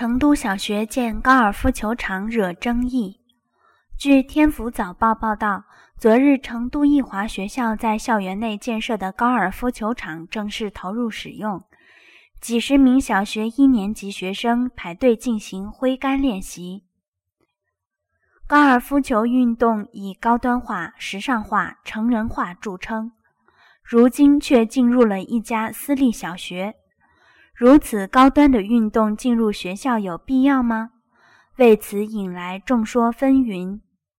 成都小学建高尔夫球场惹争议。据天府早报报道，昨日成都益华学校在校园内建设的高尔夫球场正式投入使用，几十名小学一年级学生排队进行挥杆练习。高尔夫球运动以高端化、时尚化、成人化著称，如今却进入了一家私立小学。如此高端的运动进入学校有必要吗？为此引来众说纷纭。